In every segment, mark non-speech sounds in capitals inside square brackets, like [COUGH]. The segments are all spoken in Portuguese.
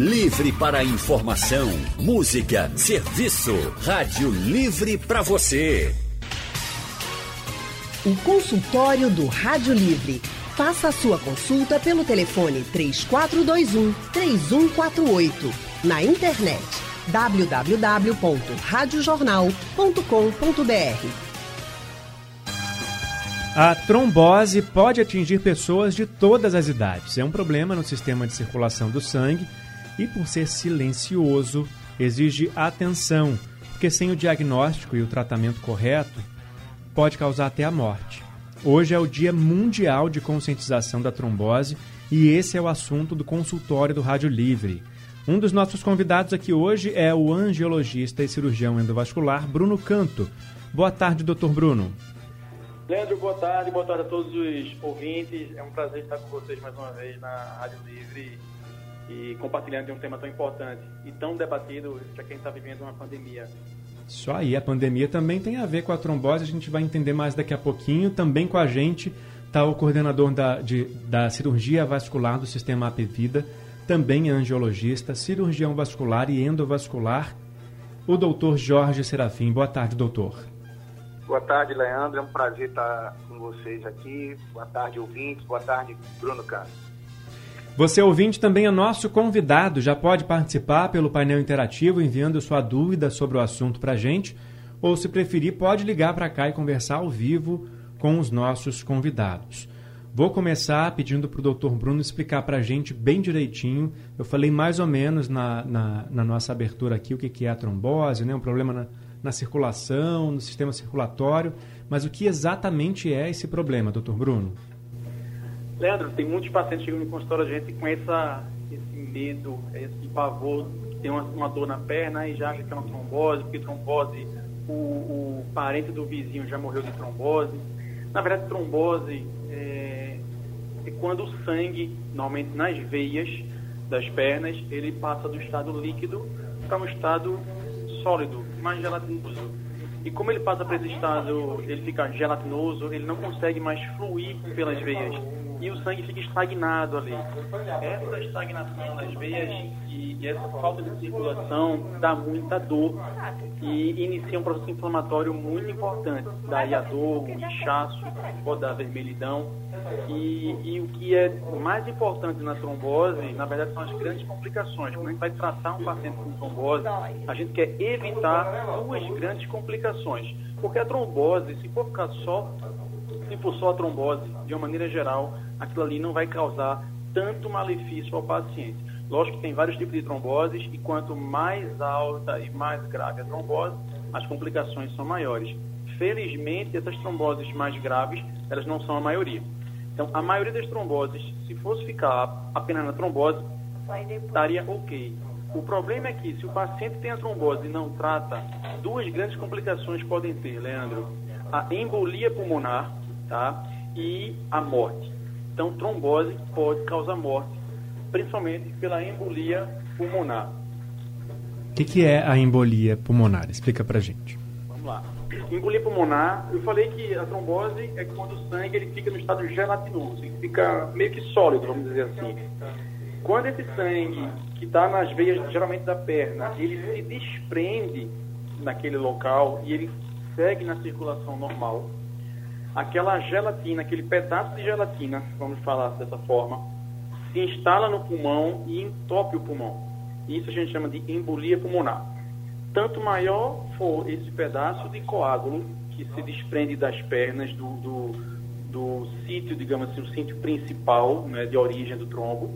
Livre para informação, música, serviço. Rádio Livre para você. O consultório do Rádio Livre. Faça a sua consulta pelo telefone 3421 3148. Na internet www.radiojornal.com.br. A trombose pode atingir pessoas de todas as idades. É um problema no sistema de circulação do sangue e, por ser silencioso, exige atenção, porque sem o diagnóstico e o tratamento correto, pode causar até a morte. Hoje é o Dia Mundial de Conscientização da Trombose e esse é o assunto do consultório do Rádio Livre. Um dos nossos convidados aqui hoje é o angiologista e cirurgião endovascular Bruno Canto. Boa tarde, doutor Bruno. Leandro, boa tarde, boa tarde a todos os ouvintes. É um prazer estar com vocês mais uma vez na Rádio Livre e compartilhando de um tema tão importante e tão debatido para quem está vivendo uma pandemia. Isso aí, a pandemia também tem a ver com a trombose, a gente vai entender mais daqui a pouquinho. Também com a gente está o coordenador da, de, da cirurgia vascular do sistema AP Vida, também é angiologista, cirurgião vascular e endovascular, o doutor Jorge Serafim. Boa tarde, doutor. Boa tarde, Leandro. É um prazer estar com vocês aqui. Boa tarde, ouvintes. Boa tarde, Bruno Castro. Você ouvinte também é nosso convidado, já pode participar pelo painel interativo enviando sua dúvida sobre o assunto para a gente, ou se preferir pode ligar para cá e conversar ao vivo com os nossos convidados. Vou começar pedindo para o Dr. Bruno explicar para a gente bem direitinho. Eu falei mais ou menos na, na, na nossa abertura aqui o que, que é a trombose, né? um problema na, na circulação, no sistema circulatório. Mas o que exatamente é esse problema, doutor Bruno? Leandro, tem muitos pacientes chegam no consultório a gente com essa, esse medo, esse pavor, tem uma, uma, dor na perna e já acha que é uma trombose, porque trombose, o, o, parente do vizinho já morreu de trombose. Na verdade, trombose é, é quando o sangue, normalmente nas veias das pernas, ele passa do estado líquido para um estado sólido, mais gelatinoso. E como ele passa para esse estado, ele fica gelatinoso, ele não consegue mais fluir pelas veias e o sangue fica estagnado ali. Essa estagnação nas veias e, e essa falta de circulação dá muita dor e inicia um processo inflamatório muito importante. Daí a dor, o inchaço, pode dar vermelhidão. E, e, o que é mais importante na trombose, na verdade, são as grandes complicações. Quando a gente vai tratar um paciente com trombose, a gente quer evitar duas grandes complicações. Porque a trombose, se for ficar só se for só a trombose, de uma maneira geral, aquilo ali não vai causar tanto malefício ao paciente. Lógico que tem vários tipos de tromboses e quanto mais alta e mais grave a trombose, as complicações são maiores. Felizmente, essas tromboses mais graves, elas não são a maioria. Então, a maioria das tromboses, se fosse ficar apenas na trombose, estaria ok. O problema é que se o paciente tem a trombose e não trata, duas grandes complicações podem ter, Leandro. A embolia pulmonar, tá? E a morte. Então, trombose pode causar morte, principalmente pela embolia pulmonar. O que, que, é a embolia pulmonar? Explica pra gente. Vamos lá. Embolia pulmonar, eu falei que a trombose é quando o sangue ele fica no estado gelatinoso, ele fica meio que sólido, vamos dizer assim. Quando esse sangue que está nas veias, geralmente da perna, ele se desprende naquele local e ele segue na circulação normal, aquela gelatina, aquele pedaço de gelatina, vamos falar dessa forma, se instala no pulmão e entope o pulmão. Isso a gente chama de embolia pulmonar. Tanto maior for esse pedaço de coágulo que se desprende das pernas do, do, do sítio, digamos assim, o sítio principal né, de origem do trombo,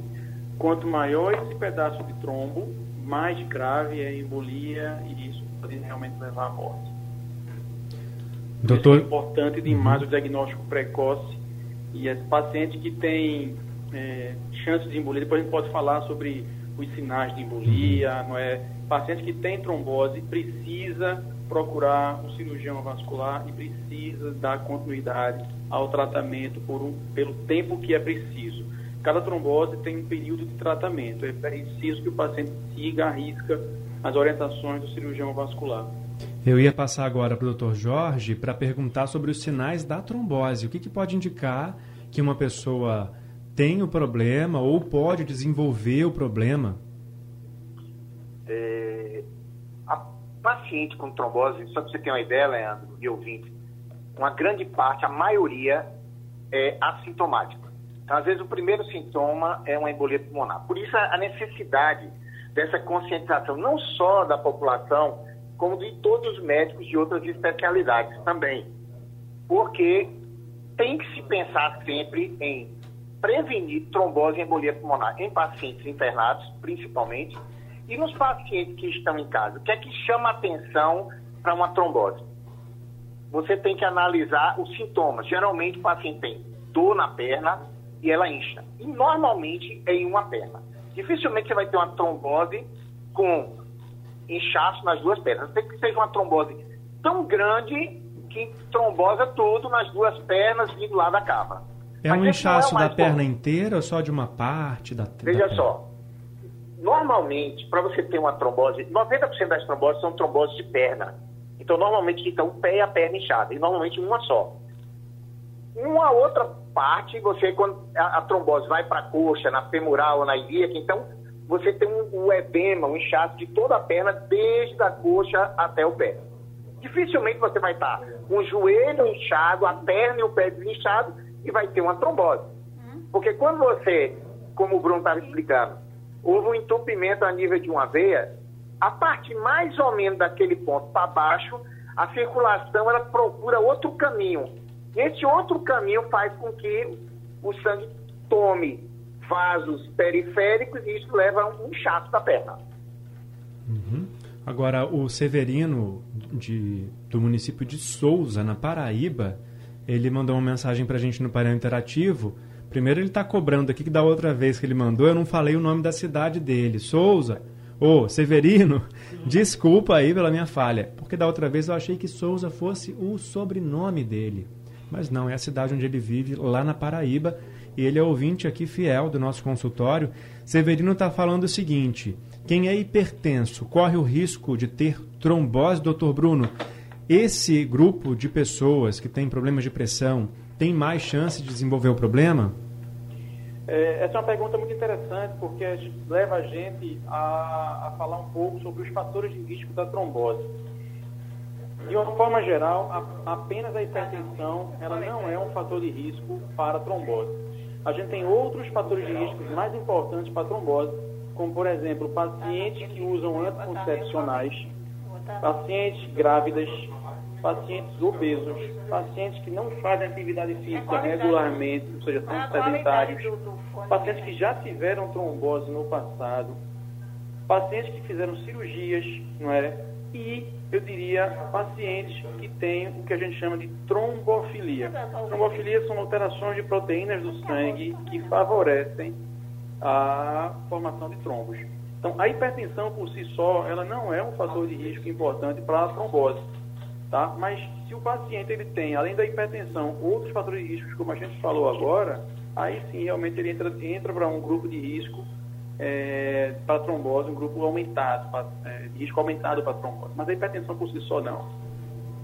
quanto maior esse pedaço de trombo, mais grave é a embolia e isso pode realmente levar à morte. Doutor... É importante demais uhum. o diagnóstico precoce e esse paciente que tem é, chance de embolia, depois a gente pode falar sobre os sinais de embolia, uhum. não é? Paciente que tem trombose precisa procurar um cirurgião vascular e precisa dar continuidade ao tratamento por um, pelo tempo que é preciso. Cada trombose tem um período de tratamento, é preciso que o paciente siga a risca as orientações do cirurgião vascular. Eu ia passar agora para o Dr. Jorge para perguntar sobre os sinais da trombose. O que, que pode indicar que uma pessoa tem o problema ou pode desenvolver o problema? É, a paciente com trombose, só para você ter uma ideia, Leandro, e ouvinte, uma grande parte, a maioria, é assintomática. Então, às vezes, o primeiro sintoma é uma embolia pulmonar. Por isso, a necessidade dessa conscientização, não só da população, como de todos os médicos de outras especialidades também. Porque tem que se pensar sempre em prevenir trombose e embolia pulmonar em pacientes internados, principalmente, e nos pacientes que estão em casa. O que é que chama atenção para uma trombose? Você tem que analisar os sintomas. Geralmente o paciente tem dor na perna e ela incha. E normalmente é em uma perna. Dificilmente você vai ter uma trombose com inchaço nas duas pernas. Tem que ser uma trombose tão grande que trombosa tudo nas duas pernas vindo lá da cava. É Mas um inchaço é da perna inteira ou só de uma parte da Veja da só. Normalmente, para você ter uma trombose, 90% das tromboses são tromboses de perna. Então, normalmente fica o pé e a perna inchada. E normalmente uma só. Uma outra parte, você, quando a, a trombose vai para a coxa, na femoral ou na ilíaca, então você tem um, um edema, um inchaço de toda a perna, desde a coxa até o pé. Dificilmente você vai estar com o joelho inchado, a perna e o pé desinchado e vai ter uma trombose. Hum. Porque quando você, como o Bruno estava explicando, houve um entupimento a nível de uma veia, a parte mais ou menos daquele ponto para baixo, a circulação ela procura outro caminho. E esse outro caminho faz com que o sangue tome vasos periféricos e isso leva a um inchaço da perna. Uhum. Agora, o Severino, de, do município de Souza, na Paraíba, ele mandou uma mensagem para a gente no painel interativo. Primeiro, ele está cobrando aqui que da outra vez que ele mandou, eu não falei o nome da cidade dele. Souza. Ô, Severino, [LAUGHS] desculpa aí pela minha falha, porque da outra vez eu achei que Souza fosse o sobrenome dele. Mas não, é a cidade onde ele vive, lá na Paraíba, e ele é ouvinte aqui fiel do nosso consultório. Severino está falando o seguinte: quem é hipertenso corre o risco de ter trombose, doutor Bruno. Esse grupo de pessoas que tem problemas de pressão tem mais chance de desenvolver o problema? É, essa é uma pergunta muito interessante porque leva a gente a, a falar um pouco sobre os fatores de risco da trombose. De uma forma geral, a, apenas a hipertensão ela não é um fator de risco para a trombose. A gente tem outros fatores de risco mais importantes para trombose, como, por exemplo, pacientes que usam anticoncepcionais, pacientes grávidas, pacientes obesos, pacientes que não fazem atividade física regularmente, ou seja, são sedentários, pacientes que já tiveram trombose no passado, pacientes que fizeram cirurgias, não é? E eu diria pacientes que têm o que a gente chama de trombofilia. Trombofilia são alterações de proteínas do sangue que favorecem a formação de trombos. Então, a hipertensão por si só, ela não é um fator de risco importante para a trombose, tá? Mas se o paciente ele tem, além da hipertensão, outros fatores de risco, como a gente falou agora, aí sim realmente ele entra, entra para um grupo de risco é, para trombose, um grupo aumentado, é, risco aumentado para trombose. Mas a hipertensão por si só não.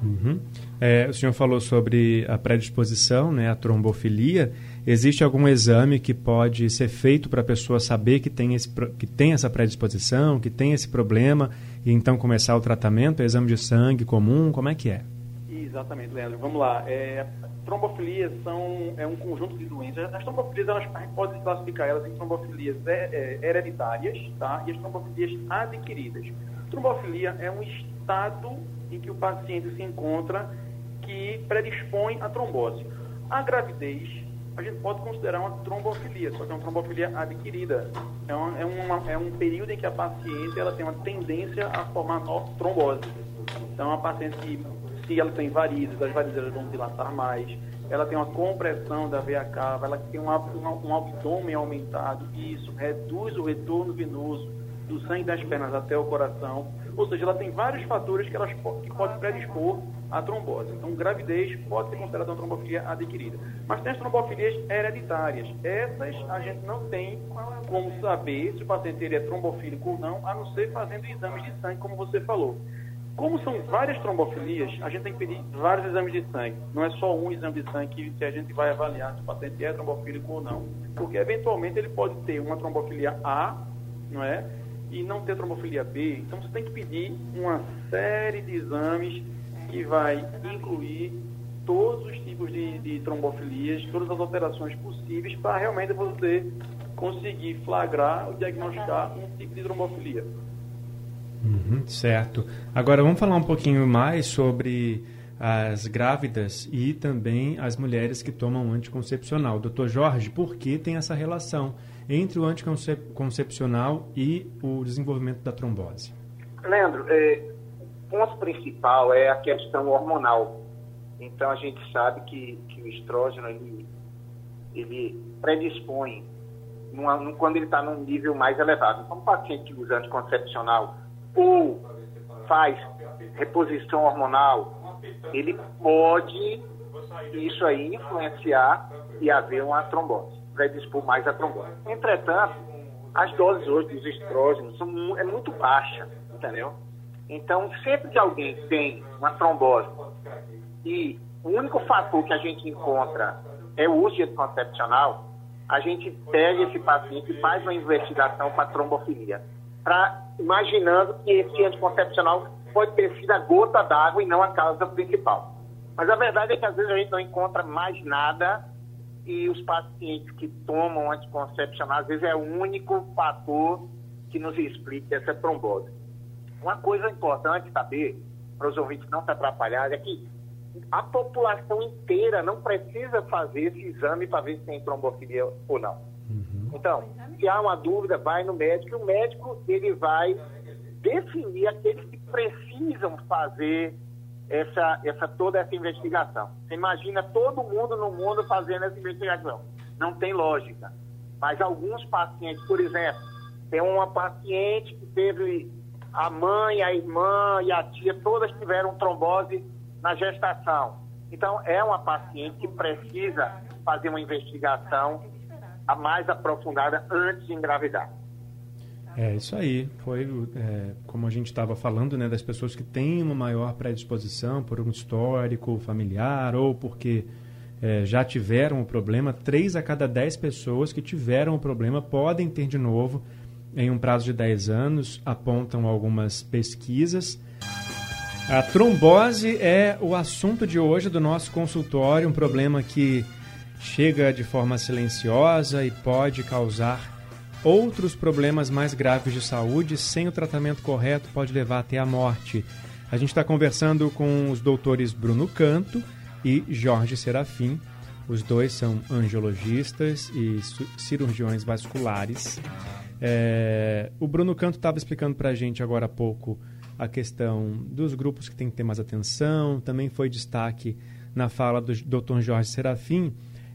Uhum. É, o senhor falou sobre a predisposição, né, a trombofilia. Existe algum exame que pode ser feito para a pessoa saber que tem, esse, que tem essa predisposição, que tem esse problema, e então começar o tratamento? É exame de sangue comum? Como é que é? Exatamente, Leandro. Vamos lá. É, trombofilias são é um conjunto de doenças. As trombofilias, elas, a gente pode classificar elas em trombofilias é, hereditárias tá? e as trombofilias adquiridas. Trombofilia é um estado em que o paciente se encontra que predispõe à trombose. A gravidez, a gente pode considerar uma trombofilia, só que é uma trombofilia adquirida. É, uma, é, uma, é um período em que a paciente ela tem uma tendência a formar trombose. Então, é uma paciente que se ela tem varizes, as varizes vão dilatar mais, ela tem uma compressão da veia cava, ela tem uma, uma, um abdômen aumentado, e isso reduz o retorno venoso do sangue das pernas até o coração, ou seja, ela tem vários fatores que, elas, que podem predispor à trombose. Então, gravidez pode ser considerada uma trombofilia adquirida. Mas tem as trombofilias hereditárias. Essas a gente não tem como saber se o paciente é trombofílico ou não, a não ser fazendo exames de sangue, como você falou. Como são várias trombofilias, a gente tem que pedir vários exames de sangue. Não é só um exame de sangue que a gente vai avaliar se o paciente é trombofílico ou não. Porque, eventualmente, ele pode ter uma trombofilia A, não é? e não ter trombofilia B, então você tem que pedir uma série de exames que vai incluir todos os tipos de, de trombofilias, todas as alterações possíveis para realmente você conseguir flagrar ou diagnosticar um tipo de trombofilia. Uhum, certo. Agora vamos falar um pouquinho mais sobre as grávidas e também as mulheres que tomam anticoncepcional. Doutor Jorge, por que tem essa relação entre o anticoncepcional e o desenvolvimento da trombose? Leandro, é, o ponto principal é a questão hormonal. Então a gente sabe que, que o estrógeno ele, ele predispõe numa, quando ele está num nível mais elevado. Então, um paciente que usa anticoncepcional ou faz reposição hormonal, ele pode isso aí influenciar e haver uma trombose, predispor mais a trombose. Entretanto, as doses hoje dos estrógenos são é muito baixa, entendeu? Então, sempre que alguém tem uma trombose e o único fator que a gente encontra é o uso de anticoncepcional, a gente pega esse paciente e faz uma investigação para trombofilia, pra, imaginando que esse anticoncepcional pode ter sido a gota d'água e não a causa principal. Mas a verdade é que às vezes a gente não encontra mais nada e os pacientes que tomam anticoncepcional, às vezes é o único fator que nos explica essa trombose. Uma coisa importante saber, para os ouvintes não se atrapalharem, é que a população inteira não precisa fazer esse exame para ver se tem trombofilia ou não. Uhum. Então, se há uma dúvida, vai no médico e o médico ele vai definir aqueles que precisam fazer essa, essa, toda essa investigação. Você imagina todo mundo no mundo fazendo essa investigação. Não tem lógica. Mas alguns pacientes, por exemplo, tem uma paciente que teve a mãe, a irmã e a tia, todas tiveram trombose na gestação. Então, é uma paciente que precisa fazer uma investigação a mais aprofundada antes de engravidar. É isso aí. Foi é, como a gente estava falando, né, das pessoas que têm uma maior predisposição por um histórico familiar ou porque é, já tiveram o problema. Três a cada dez pessoas que tiveram o problema podem ter de novo em um prazo de 10 anos, apontam algumas pesquisas. A trombose é o assunto de hoje do nosso consultório, um problema que chega de forma silenciosa e pode causar outros problemas mais graves de saúde. Sem o tratamento correto, pode levar até a morte. A gente está conversando com os doutores Bruno Canto e Jorge Serafim. Os dois são angiologistas e cirurgiões vasculares. É, o Bruno Canto estava explicando para a gente agora há pouco a questão dos grupos que tem que ter mais atenção, também foi destaque na fala do Dr. Jorge Serafim.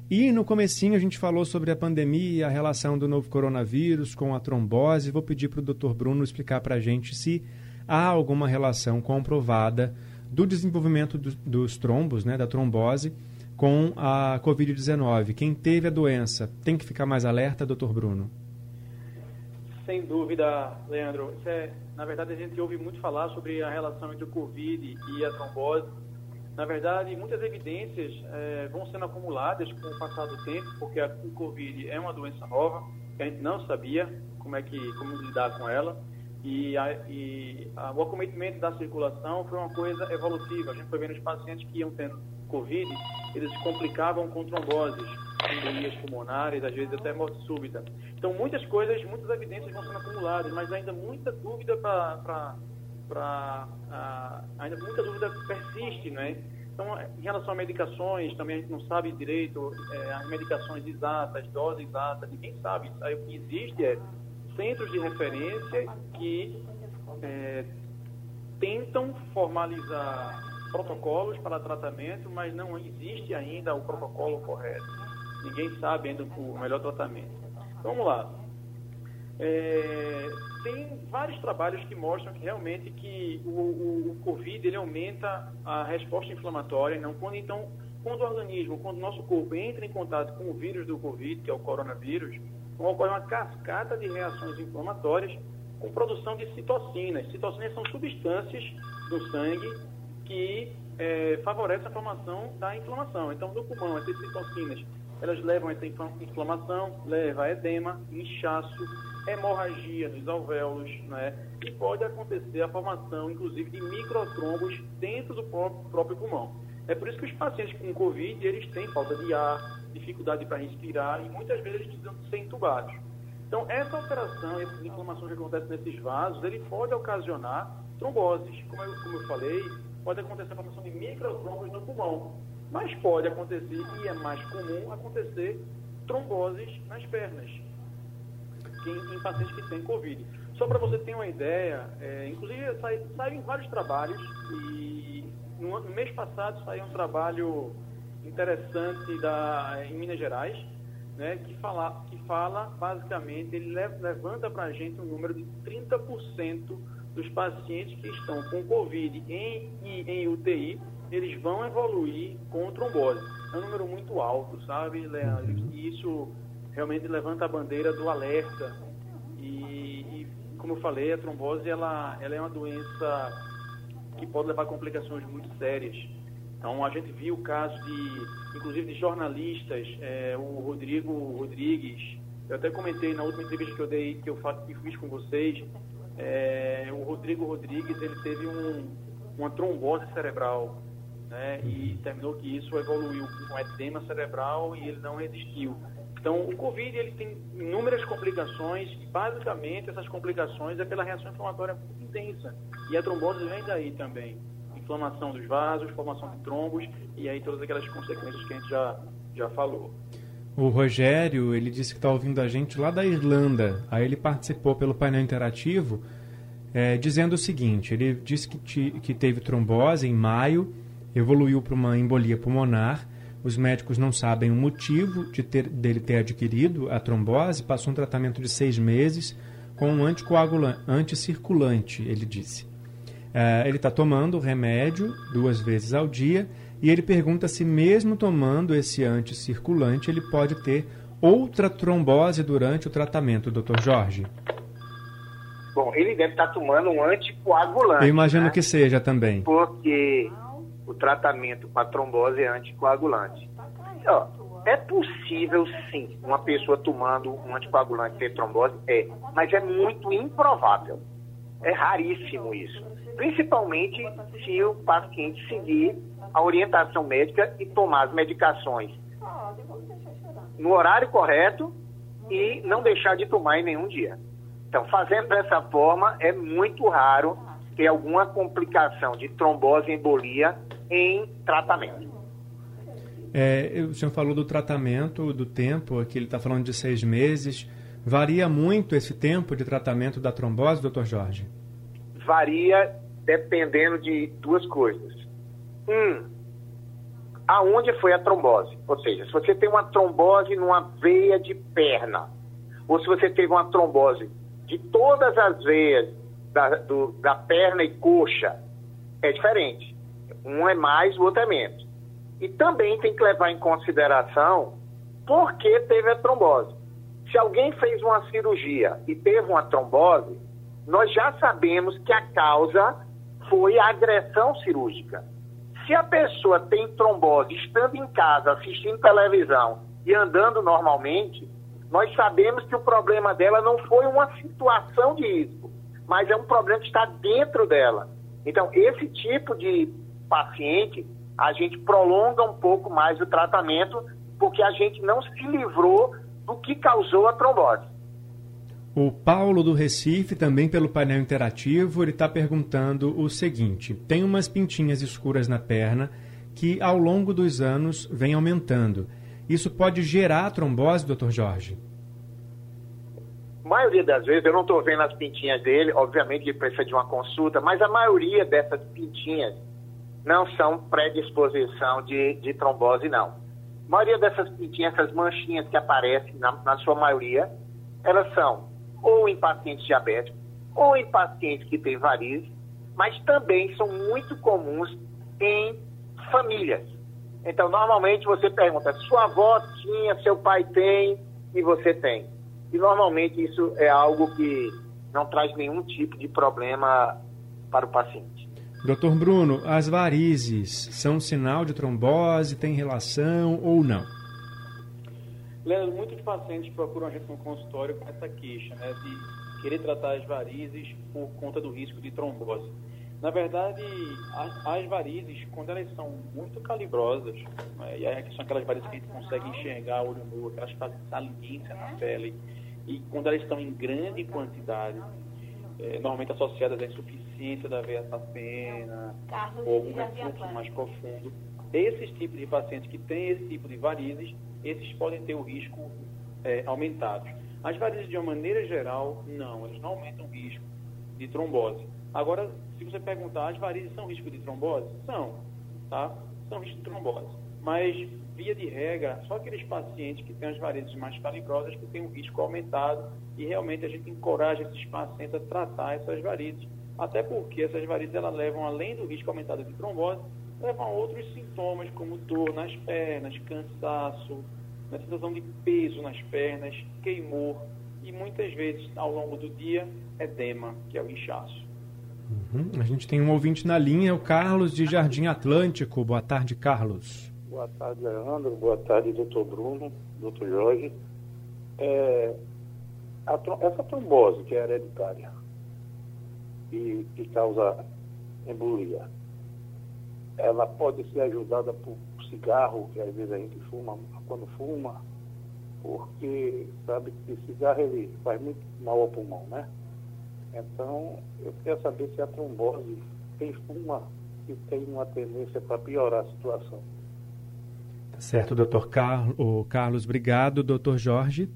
E no comecinho a gente falou sobre a pandemia, a relação do novo coronavírus com a trombose. Vou pedir para o Dr. Bruno explicar para a gente se há alguma relação comprovada do desenvolvimento do, dos trombos, né, da trombose, com a Covid-19. Quem teve a doença tem que ficar mais alerta, Dr. Bruno? Sem dúvida, Leandro. É, na verdade, a gente ouve muito falar sobre a relação entre o Covid e a trombose. Na verdade, muitas evidências é, vão sendo acumuladas com o passar do tempo, porque a, Covid é uma doença nova, que a gente não sabia como é que como lidar com ela. E, a, e a, o acometimento da circulação foi uma coisa evolutiva. A gente foi vendo os pacientes que iam tendo Covid, eles se complicavam com tromboses, embolias pulmonares, às vezes até morte súbita. Então, muitas coisas, muitas evidências vão sendo acumuladas, mas ainda muita dúvida para. Uh, ainda muita dúvida persiste, né? Então, em relação a medicações, também a gente não sabe direito é, as medicações exatas, doses exatas, ninguém sabe. Aí o que existe é centros de referência que é, tentam formalizar protocolos para tratamento, mas não existe ainda o protocolo correto. Ninguém sabe ainda o melhor tratamento. Vamos lá. É, tem vários trabalhos que mostram que realmente que o, o, o, Covid ele aumenta a resposta inflamatória. Não, quando, então, quando o organismo, quando o nosso corpo entra em contato com o vírus do Covid, que é o coronavírus, então ocorre uma cascata de reações inflamatórias com produção de citocinas. Citocinas são substâncias do sangue que é, favorece a formação da inflamação. Então, no pulmão, essas citocinas, elas levam a essa inflamação, leva a edema, inchaço, hemorragia nos alvéolos, né? E pode acontecer a formação, inclusive, de microtrombos dentro do próprio pulmão. É por isso que os pacientes com Covid, eles têm falta de ar, dificuldade para respirar e muitas vezes eles precisam ser entubados. Então, essa alteração, essas inflamações que acontecem nesses vasos, ele pode ocasionar tromboses. Como eu, como eu falei, pode acontecer a formação de microtrombos no pulmão. Mas pode acontecer, e é mais comum, acontecer tromboses nas pernas, em, em pacientes que têm Covid. Só para você ter uma ideia, é, inclusive saem vários trabalhos e no, no, mês passado saiu um trabalho interessante da, em Minas Gerais, né, que, fala, que fala basicamente, ele levanta para a gente um número de 30% dos pacientes que estão com Covid em, em UTI, eles vão evoluir com trombose. É um número muito alto, sabe, Leandro? Uhum. E isso realmente levanta a bandeira do alerta. E, e, como eu falei, a trombose ela, ela é uma doença que pode levar a complicações muito sérias. Então, a gente viu o caso de, inclusive, de jornalistas, é, o Rodrigo Rodrigues, eu até comentei na última entrevista que eu dei, que eu, fiz com vocês, é, o Rodrigo Rodrigues, ele teve um, uma trombose cerebral, né, e terminou que isso evoluiu com edema cerebral e ele não resistiu. Então, o Covid ele tem inúmeras complicações e, basicamente, essas complicações é pela reação inflamatória muito intensa. E a trombose vem daí também. Inflamação dos vasos, formação de trombos e aí todas aquelas consequências que a gente já, já falou. O Rogério, ele disse que está ouvindo a gente lá da Irlanda. Aí ele participou pelo painel interativo, é, dizendo o seguinte: ele disse que, te, que teve trombose em maio, evoluiu para uma embolia pulmonar os médicos não sabem o motivo de ter, dele ter adquirido a trombose. Passou um tratamento de seis meses com um anticoagulante, anticirculante, ele disse. É, ele está tomando o remédio duas vezes ao dia e ele pergunta se, mesmo tomando esse anticirculante, ele pode ter outra trombose durante o tratamento, doutor Jorge. Bom, ele deve estar tomando um anticoagulante. Eu imagino né? que seja também. Porque o tratamento para trombose é anticoagulante. Ó, é possível sim uma pessoa tomando um anticoagulante ter trombose? É, mas é muito improvável. É raríssimo isso. Principalmente se o paciente seguir a orientação médica e tomar as medicações no horário correto e não deixar de tomar em nenhum dia. Então, fazendo dessa forma, é muito raro ter alguma complicação de trombose e embolia em tratamento. É, o senhor falou do tratamento, do tempo, aqui ele está falando de seis meses. Varia muito esse tempo de tratamento da trombose, doutor Jorge? Varia dependendo de duas coisas. Um, aonde foi a trombose? Ou seja, se você tem uma trombose numa veia de perna, ou se você teve uma trombose de todas as veias da, do, da perna e coxa, é diferente. Um é mais, o outro é menos. E também tem que levar em consideração por que teve a trombose. Se alguém fez uma cirurgia e teve uma trombose, nós já sabemos que a causa foi a agressão cirúrgica. Se a pessoa tem trombose estando em casa, assistindo televisão e andando normalmente, nós sabemos que o problema dela não foi uma situação de risco, mas é um problema que está dentro dela. Então, esse tipo de paciente, a gente prolonga um pouco mais o tratamento, porque a gente não se livrou do que causou a trombose. O Paulo do Recife, também pelo painel interativo, ele está perguntando o seguinte: tem umas pintinhas escuras na perna que ao longo dos anos vem aumentando. Isso pode gerar trombose, doutor Jorge? A maioria das vezes, eu não estou vendo as pintinhas dele, obviamente ele precisa de uma consulta, mas a maioria dessas pintinhas não são predisposição de, de trombose, não. A maioria dessas pintinhas, essas manchinhas que aparecem, na, na sua maioria, elas são ou em pacientes diabéticos, ou em pacientes que têm varizes, mas também são muito comuns em famílias. Então, normalmente você pergunta, sua avó tinha, seu pai tem e você tem. E normalmente isso é algo que não traz nenhum tipo de problema para o paciente. Doutor Bruno, as varizes são sinal de trombose, tem relação ou não? Leandro, muitos pacientes procuram a gente no consultório com essa queixa, né, de querer tratar as varizes por conta do risco de trombose. Na verdade, as, as varizes, quando elas são muito calibrosas, né, e aí são aquelas varizes que a gente consegue enxergar olho nu, aquelas que fazem saliência na pele, e quando elas estão em grande quantidade, é, normalmente associadas à insuficiência da veia safena, ou algum refluxo mais profundo, esses tipos de pacientes que têm esse tipo de varizes, esses podem ter o risco é, aumentado. As varizes, de uma maneira geral, não, elas não aumentam o risco de trombose. Agora, se você perguntar, as varizes são risco de trombose? São, tá? São risco de trombose. Mas, via de regra, só aqueles pacientes que têm as varizes mais calibrosas que têm um risco aumentado e realmente a gente encoraja esses pacientes a tratar essas varizes. Até porque essas varizes elas levam, além do risco aumentado de trombose, levam a outros sintomas como dor nas pernas, cansaço, na sensação de peso nas pernas, queimor e muitas vezes ao longo do dia edema, que é o inchaço. Uhum. A gente tem um ouvinte na linha, o Carlos de Jardim Atlântico. Boa tarde, Carlos. Boa tarde, Leandro. Boa tarde, doutor Bruno, doutor Jorge. É, a, essa trombose que é hereditária e que causa embolia, ela pode ser ajudada por cigarro, que às vezes a gente fuma quando fuma, porque sabe que cigarro ele faz muito mal ao pulmão, né? Então, eu queria saber se a trombose tem fuma e tem uma tendência para piorar a situação. Tá certo, doutor Car... o Carlos. Obrigado, doutor Jorge.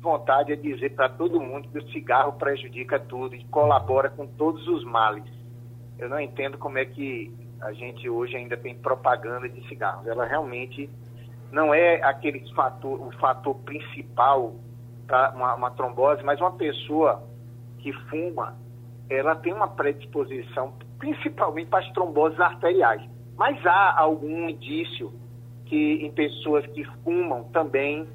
Vontade é dizer para todo mundo que o cigarro prejudica tudo e colabora com todos os males. Eu não entendo como é que a gente hoje ainda tem propaganda de cigarros. Ela realmente não é aquele fator, o fator principal para uma, uma trombose, mas uma pessoa que fuma, ela tem uma predisposição principalmente para as tromboses arteriais. Mas há algum indício que em pessoas que fumam também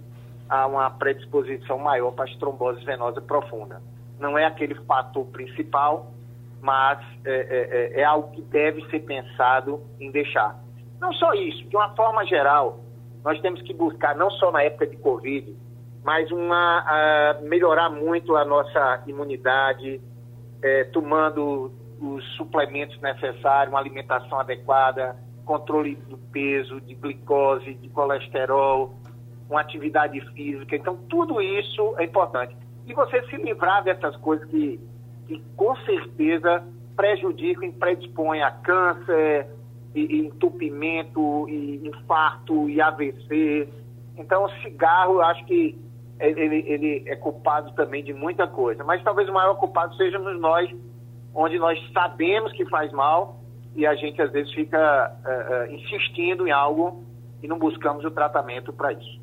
há uma predisposição maior para as tromboses venosas profundas. Não é aquele fator principal, mas é, é, é, é algo que deve ser pensado em deixar. Não só isso, de uma forma geral, nós temos que buscar, não só na época de Covid, mas uma, melhorar muito a nossa imunidade, é, tomando os suplementos necessários, uma alimentação adequada, controle do peso, de glicose, de colesterol, uma atividade física. Então, tudo isso é importante. E você se livrar dessas coisas que, que com certeza prejudicam e predispõem a câncer, e, e entupimento, e infarto, e AVC. Então, o cigarro, eu acho que ele, ele é culpado também de muita coisa. Mas talvez o maior culpado sejamos nós, onde nós sabemos que faz mal e a gente às vezes fica uh, uh, insistindo em algo e não buscamos o tratamento para isso.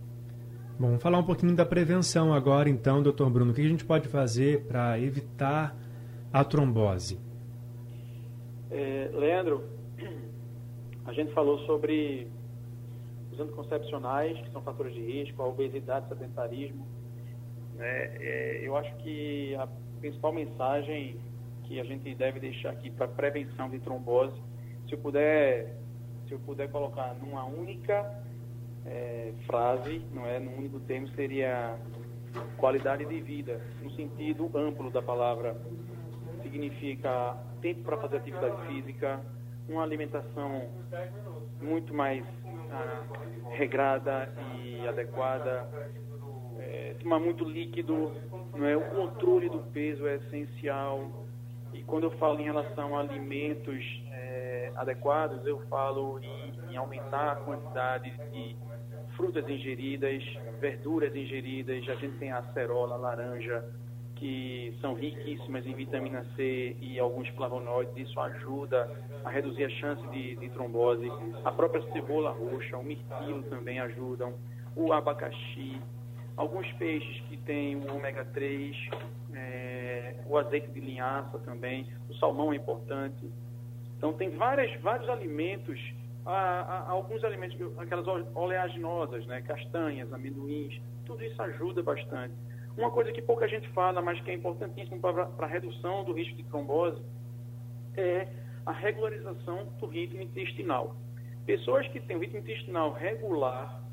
Bom, vamos falar um pouquinho da prevenção agora, então, doutor Bruno. O que a gente pode fazer para evitar a trombose? É, Leandro, a gente falou sobre os anticoncepcionais, que são fatores de risco, a obesidade, o sedentarismo. Né? É, eu acho que a principal mensagem que a gente deve deixar aqui para prevenção de trombose, se eu puder, se eu puder colocar numa única é, frase, não é, num único termo, seria qualidade de vida, no sentido amplo da palavra. Significa tempo para fazer atividade física, uma alimentação muito mais regrada e adequada, é, tomar muito líquido, não é? o controle do peso é essencial. E quando eu falo em relação a alimentos é, adequados, eu falo em, em aumentar a quantidade de frutas ingeridas, verduras ingeridas. A gente tem a acerola, a laranja, que são riquíssimas em vitamina C e alguns flavonoides. Isso ajuda a reduzir a chance de, de trombose. A própria cebola roxa, o mirtilo também ajudam. O abacaxi, alguns peixes que têm o ômega 3, é, o azeite de linhaça também, o salmão é importante. Então tem várias, vários alimentos, há, há alguns alimentos, aquelas oleaginosas, né, castanhas, amendoins, tudo isso ajuda bastante. Uma coisa que pouca gente fala, mas que é importantíssimo para a redução do risco de trombose, é a regularização do ritmo intestinal. Pessoas que têm ritmo intestinal regular,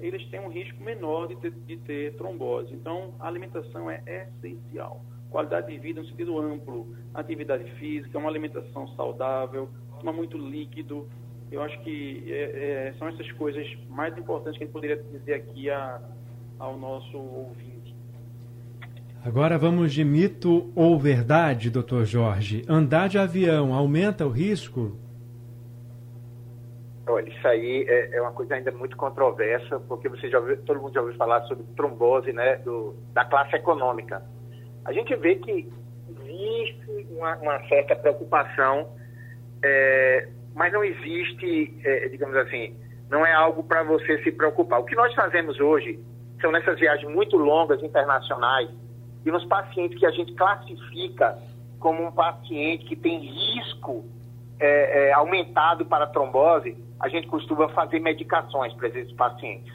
eles têm um risco menor de ter, de ter trombose. Então, a alimentação é essencial. Qualidade de vida no sentido amplo, atividade física, uma alimentação saudável, tomar muito líquido. Eu acho que é, é, são essas coisas mais importantes que a gente poderia dizer aqui a, ao nosso ouvinte. Agora vamos de mito ou verdade, doutor Jorge. Andar de avião aumenta o risco? Olha, isso aí é, é, uma coisa ainda muito controversa, porque você já ouviu, todo mundo já ouviu falar sobre trombose né, do, da classe econômica. A gente vê que existe uma, uma certa preocupação, é, mas não existe, é, digamos assim, não é algo para você se preocupar. O que nós fazemos hoje são nessas viagens muito longas, internacionais, e nos pacientes que a gente classifica como um paciente que tem risco é, é, aumentado para trombose, a gente costuma fazer medicações para esses pacientes.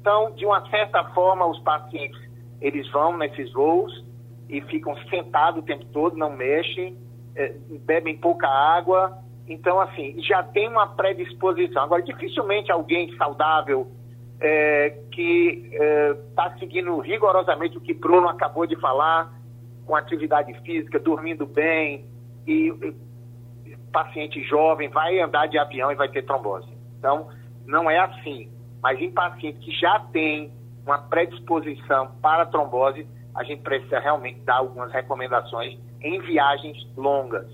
Então, de uma certa forma, os pacientes eles vão nesses voos e ficam sentados o tempo todo, não mexem, é, bebem pouca água. Então, assim, já tem uma predisposição. Agora, dificilmente alguém saudável é, que está é, seguindo rigorosamente o que Bruno acabou de falar, com atividade física, dormindo bem, e, e paciente jovem vai andar de avião e vai ter trombose. Então, não é assim. Mas em paciente que já tem uma predisposição para trombose, a gente precisa realmente dar algumas recomendações em viagens longas.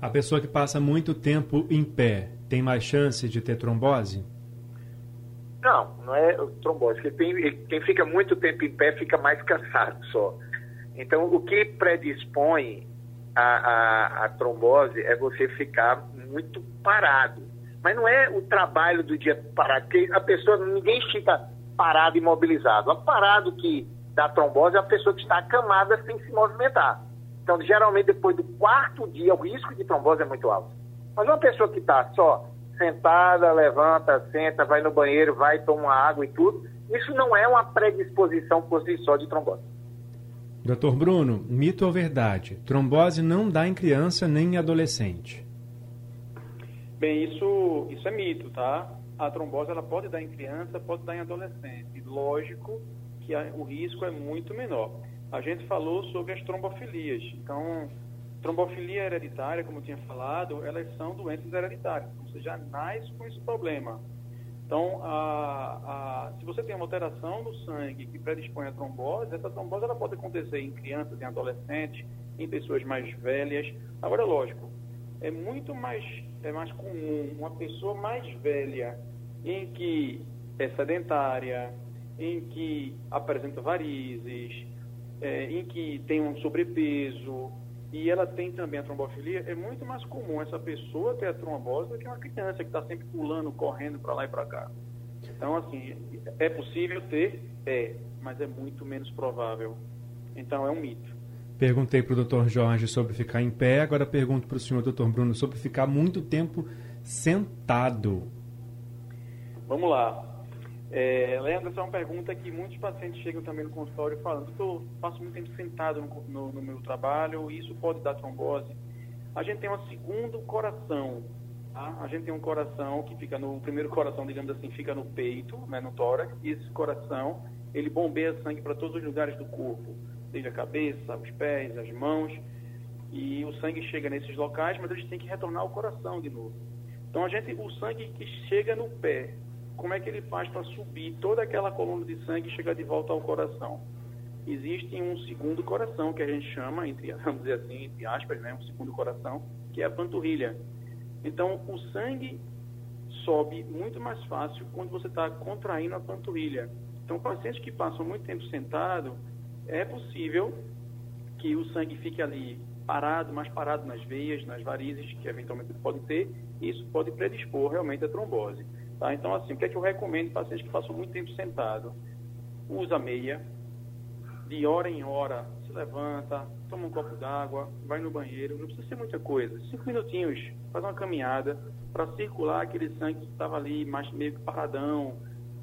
A pessoa que passa muito tempo em pé tem mais chance de ter trombose? Não, não é trombose. Quem, quem fica muito tempo em pé fica mais cansado só. Então, o que predispõe a, a, a, trombose é você ficar muito parado. Mas não é o trabalho do dia parado, porque a pessoa, ninguém fica parado e imobilizado. O parado que dá trombose é a pessoa que está acamada sem se movimentar. Então, geralmente, depois do quarto dia, o risco de trombose é muito alto. Mas uma pessoa que está só sentada, levanta, senta, vai no banheiro, vai, toma água e tudo. Isso não é uma predisposição por si só de trombose. Doutor Bruno, mito ou verdade? Trombose não dá em criança nem em adolescente. Bem, isso, isso é mito, tá? A trombose ela pode dar em criança, pode dar em adolescente. Lógico que a, o risco é muito menor. A gente falou sobre as trombofilias. Então, Trombofilia hereditária, como eu tinha falado, elas são doenças hereditárias. Você já nasce com esse problema. Então, a, tem uma alteração no sangue que predispõe a trombose, essa trombose ela pode acontecer em crianças, em adolescentes, em pessoas mais velhas. Agora, lógico, é muito mais, é mais comum uma pessoa mais velha, em que é sedentária, em que apresenta varizes, é, em que tem um sobrepeso, e ela tem também a trombofilia, é muito mais comum essa pessoa ter a trombose do que uma criança que está sempre pulando, correndo para lá e para cá. Então, assim, é possível ter? É, mas é muito menos provável. Então, é um mito. Perguntei para o Dr. Jorge sobre ficar em pé, agora pergunto para o senhor, Dr. Bruno, sobre ficar muito tempo sentado. Vamos lá. É, Leandro, essa é uma pergunta que muitos pacientes chegam também no consultório falando, eu passo muito tempo sentado no, no, no, meu trabalho, isso pode dar trombose. A gente tem um segundo coração, tá? A gente tem um coração que fica no, primeiro coração, digamos assim, fica no peito, né, no tórax, e esse coração, ele bombeia sangue para todos os lugares do corpo, desde a cabeça, os pés, as mãos, e o sangue chega nesses locais, mas gente tem que retornar ao coração de novo. Então, a gente, o sangue que chega no pé, como é que ele faz para subir toda aquela coluna de sangue e chegar de volta ao coração? Existe um segundo coração que a gente chama, entre, [LAUGHS] vamos dizer assim, entre aspas, né, um segundo coração, que é a panturrilha. Então, o sangue sobe muito mais fácil quando você está contraindo a panturrilha. Então, pacientes que passam muito tempo sentado, é possível que o sangue fique ali parado, mais parado nas veias, nas varizes, que eventualmente pode ter, e isso pode predispor realmente a trombose. Tá? Então, assim, o que é que eu recomendo para pacientes que passam muito tempo sentado? Usa meia, de hora em hora, levanta, toma um copo d'água, vai no banheiro, não precisa ser muita coisa. Cinco minutinhos, faz uma caminhada para circular aquele sangue que estava ali mais meio que paradão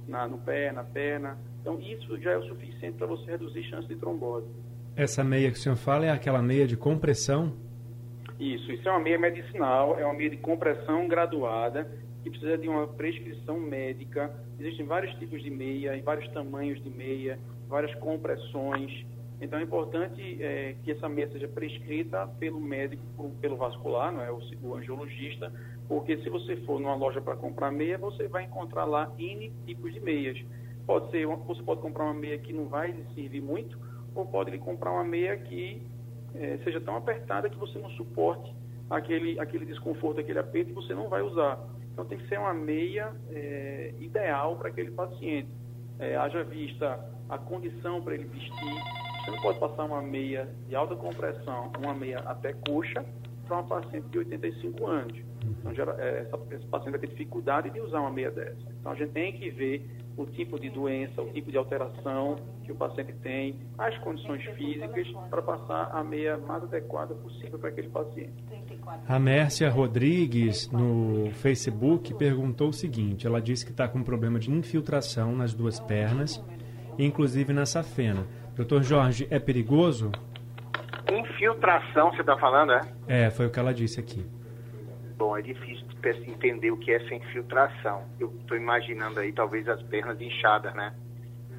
na, no pé, na perna. Então, isso já é o suficiente para você reduzir chance de trombose. Essa meia que o senhor fala é aquela meia de compressão? Isso, isso é uma meia medicinal, é uma meia de compressão graduada que precisa de uma prescrição médica. Existem vários tipos de meia, vários tamanhos de meia, várias compressões. Então é importante é, que essa meia seja prescrita pelo médico, pelo vascular, não é, o, o angiologista, porque se você for numa loja para comprar meia, você vai encontrar lá N tipos de meias. Pode ser, você pode comprar uma meia que não vai servir muito, ou pode comprar uma meia que é, seja tão apertada que você não suporte aquele, aquele desconforto, aquele aperto e você não vai usar. Então tem que ser uma meia é, ideal para aquele paciente. É, haja vista a condição para ele vestir. Você não pode passar uma meia de alta compressão, uma meia até coxa, para uma paciente de 85 anos. Então, gera, é, essa, esse paciente vai ter dificuldade de usar uma meia dessa. Então, a gente tem que ver o tipo de doença, o tipo de alteração que o paciente tem, as condições físicas, para passar a meia mais adequada possível para aquele paciente. A Mércia Rodrigues, no Facebook, perguntou o seguinte: ela disse que está com problema de infiltração nas duas pernas, inclusive na safena. Doutor Jorge, é perigoso? Infiltração, você está falando, é? É, foi o que ela disse aqui. Bom, é difícil entender o que é essa infiltração. Eu estou imaginando aí talvez as pernas inchadas, né?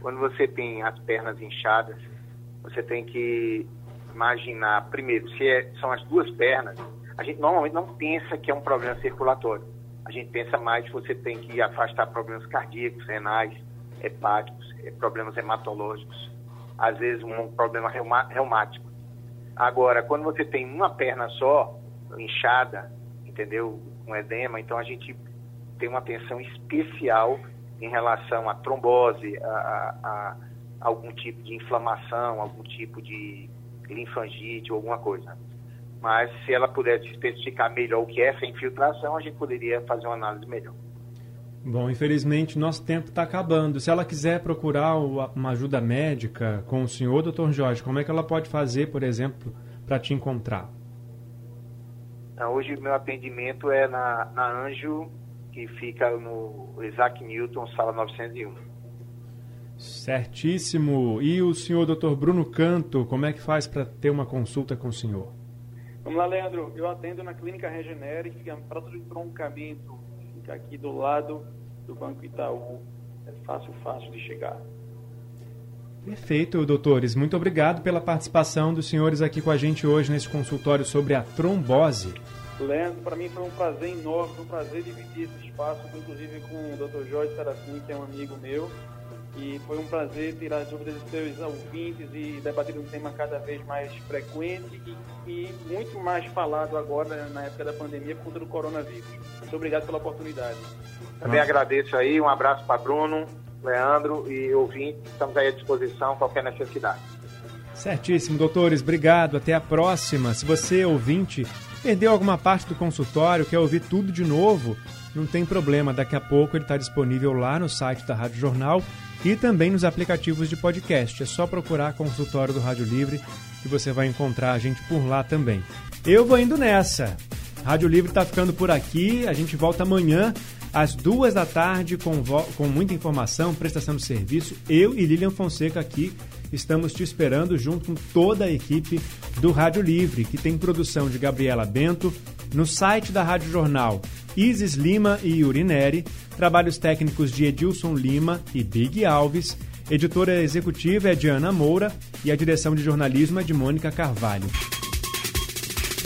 Quando você tem as pernas inchadas, você tem que imaginar, primeiro, se é, são as duas pernas, a gente normalmente não pensa que é um problema circulatório. A gente pensa mais que você tem que afastar problemas cardíacos, renais, hepáticos, eh, problemas hematológicos, às vezes um problema reumático. Agora, quando você tem uma perna só, inchada, entendeu? Com edema, então a gente tem uma atenção especial em relação à trombose, a, a, a algum tipo de inflamação, algum tipo de linfangite ou alguma coisa. Mas se ela pudesse especificar melhor o que é essa infiltração, a gente poderia fazer uma análise melhor. Bom, infelizmente nosso tempo está acabando. Se ela quiser procurar uma ajuda médica com o senhor, doutor Jorge, como é que ela pode fazer, por exemplo, para te encontrar? Então, hoje o meu atendimento é na, na Anjo, que fica no Isaac Newton, sala 901. Certíssimo. E o senhor doutor Bruno Canto, como é que faz para ter uma consulta com o senhor? Vamos lá, Leandro. Eu atendo na Clínica Regenere, que fica no prato de troncamento, fica aqui do lado do Banco Itaú. É fácil, fácil de chegar. Perfeito, doutores. Muito obrigado pela participação dos senhores aqui com a gente hoje nesse consultório sobre a trombose. Leandro, para mim foi um prazer enorme, foi um prazer dividir esse espaço, inclusive com o Dr. Jorge Serafim, que é um amigo meu. E foi um prazer tirar as dúvidas dos seus ouvintes e debater um tema cada vez mais frequente e, e muito mais falado agora na época da pandemia por conta do coronavírus. Muito obrigado pela oportunidade. Também agradeço aí, um abraço para Bruno, Leandro e ouvinte, estamos aí à disposição, qualquer necessidade. Certíssimo, doutores, obrigado, até a próxima. Se você, ouvinte, perdeu alguma parte do consultório, quer ouvir tudo de novo, não tem problema, daqui a pouco ele está disponível lá no site da Rádio Jornal e também nos aplicativos de podcast. É só procurar consultório do Rádio Livre que você vai encontrar a gente por lá também. Eu vou indo nessa. Rádio Livre está ficando por aqui, a gente volta amanhã às duas da tarde com, com muita informação, prestação de serviço. Eu e Lilian Fonseca aqui estamos te esperando junto com toda a equipe do Rádio Livre, que tem produção de Gabriela Bento, no site da Rádio Jornal, Isis Lima e Urineri, trabalhos técnicos de Edilson Lima e Big Alves, editora executiva é Diana Moura e a direção de jornalismo é de Mônica Carvalho.